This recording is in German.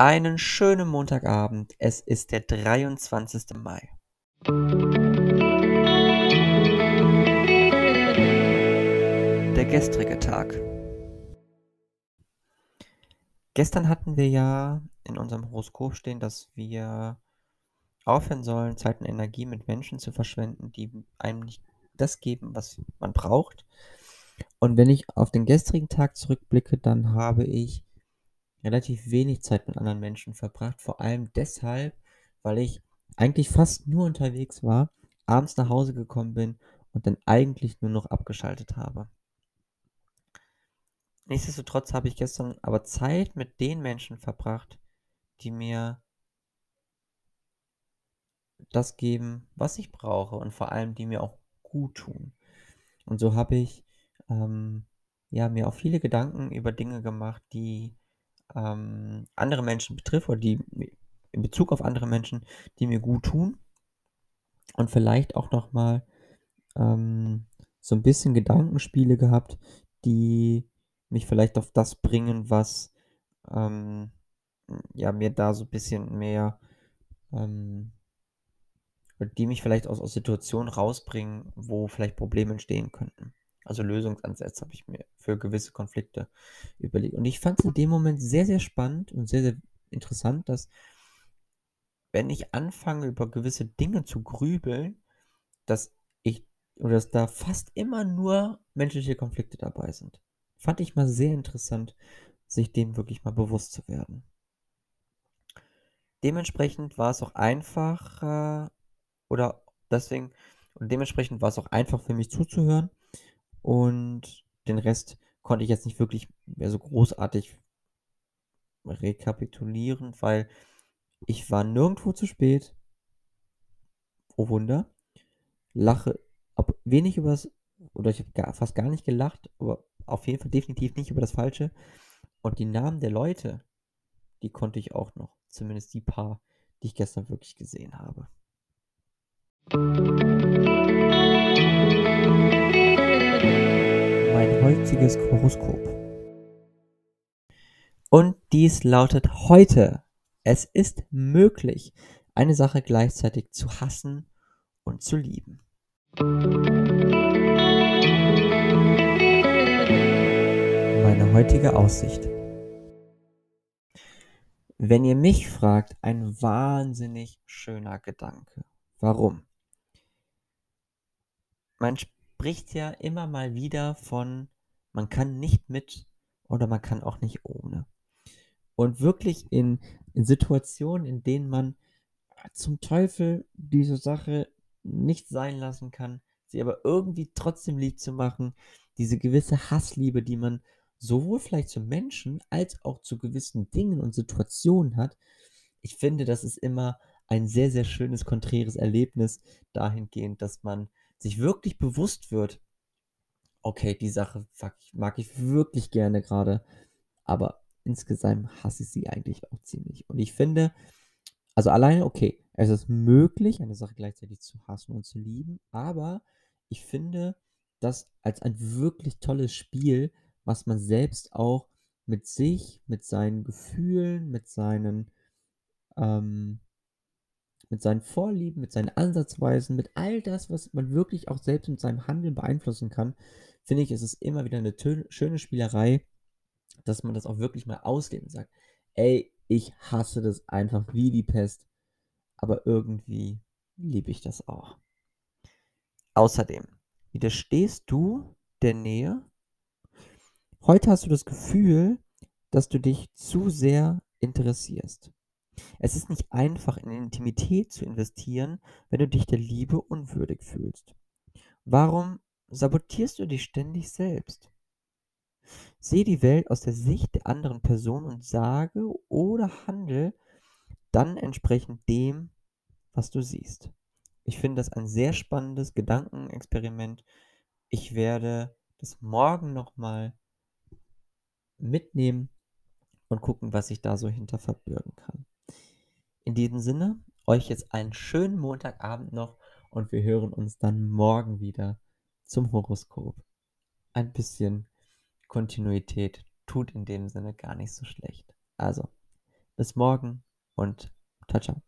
Einen schönen Montagabend. Es ist der 23. Mai. Der gestrige Tag. Gestern hatten wir ja in unserem Horoskop stehen, dass wir aufhören sollen, Zeit und Energie mit Menschen zu verschwenden, die einem nicht das geben, was man braucht. Und wenn ich auf den gestrigen Tag zurückblicke, dann habe ich relativ wenig Zeit mit anderen Menschen verbracht. Vor allem deshalb, weil ich eigentlich fast nur unterwegs war, abends nach Hause gekommen bin und dann eigentlich nur noch abgeschaltet habe. Nichtsdestotrotz habe ich gestern aber Zeit mit den Menschen verbracht, die mir das geben, was ich brauche und vor allem die mir auch gut tun. Und so habe ich ähm, ja, mir auch viele Gedanken über Dinge gemacht, die ähm, andere Menschen betrifft oder die in Bezug auf andere Menschen, die mir gut tun. Und vielleicht auch nochmal ähm, so ein bisschen Gedankenspiele gehabt, die mich vielleicht auf das bringen, was ähm, ja mir da so ein bisschen mehr, ähm, die mich vielleicht aus, aus Situationen rausbringen, wo vielleicht Probleme entstehen könnten. Also Lösungsansätze habe ich mir für gewisse Konflikte überlegt. Und ich fand es in dem Moment sehr, sehr spannend und sehr, sehr interessant, dass wenn ich anfange, über gewisse Dinge zu grübeln, dass ich oder dass da fast immer nur menschliche Konflikte dabei sind. Fand ich mal sehr interessant, sich dem wirklich mal bewusst zu werden. Dementsprechend war es auch einfach, äh, oder deswegen, und dementsprechend war es auch einfach für mich zuzuhören und den Rest konnte ich jetzt nicht wirklich mehr so großartig rekapitulieren, weil ich war nirgendwo zu spät. Oh Wunder. Lache ob wenig über das, oder ich habe fast gar nicht gelacht, aber auf jeden Fall definitiv nicht über das Falsche. Und die Namen der Leute, die konnte ich auch noch. Zumindest die paar, die ich gestern wirklich gesehen habe. Heutiges Horoskop. Und dies lautet heute, es ist möglich, eine Sache gleichzeitig zu hassen und zu lieben. Meine heutige Aussicht. Wenn ihr mich fragt, ein wahnsinnig schöner Gedanke. Warum? Man spricht ja immer mal wieder von man kann nicht mit oder man kann auch nicht ohne. Und wirklich in, in Situationen, in denen man zum Teufel diese Sache nicht sein lassen kann, sie aber irgendwie trotzdem lieb zu machen, diese gewisse Hassliebe, die man sowohl vielleicht zu Menschen als auch zu gewissen Dingen und Situationen hat, ich finde, das ist immer ein sehr, sehr schönes, konträres Erlebnis dahingehend, dass man sich wirklich bewusst wird, okay, die Sache mag ich wirklich gerne gerade, aber insgesamt hasse ich sie eigentlich auch ziemlich. Und ich finde, also alleine, okay, es ist möglich, eine Sache gleichzeitig zu hassen und zu lieben, aber ich finde das als ein wirklich tolles Spiel, was man selbst auch mit sich, mit seinen Gefühlen, mit seinen ähm, mit seinen Vorlieben, mit seinen Ansatzweisen, mit all das, was man wirklich auch selbst mit seinem Handeln beeinflussen kann, finde ich, ist es immer wieder eine schöne Spielerei, dass man das auch wirklich mal auslebt und sagt, ey, ich hasse das einfach wie die Pest, aber irgendwie liebe ich das auch. Außerdem, widerstehst du der Nähe? Heute hast du das Gefühl, dass du dich zu sehr interessierst. Es ist nicht einfach, in Intimität zu investieren, wenn du dich der Liebe unwürdig fühlst. Warum sabotierst du dich ständig selbst? Sehe die Welt aus der Sicht der anderen Person und sage oder handle dann entsprechend dem, was du siehst. Ich finde das ein sehr spannendes Gedankenexperiment. Ich werde das morgen nochmal mitnehmen und gucken, was ich da so hinter verbirgen kann. In diesem Sinne, euch jetzt einen schönen Montagabend noch und wir hören uns dann morgen wieder zum Horoskop. Ein bisschen Kontinuität tut in dem Sinne gar nicht so schlecht. Also, Bis morgen und tschau, tschau.